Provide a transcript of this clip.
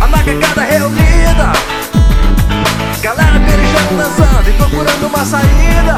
A macacada reunida. Galera beijando, dançando e procurando uma saída.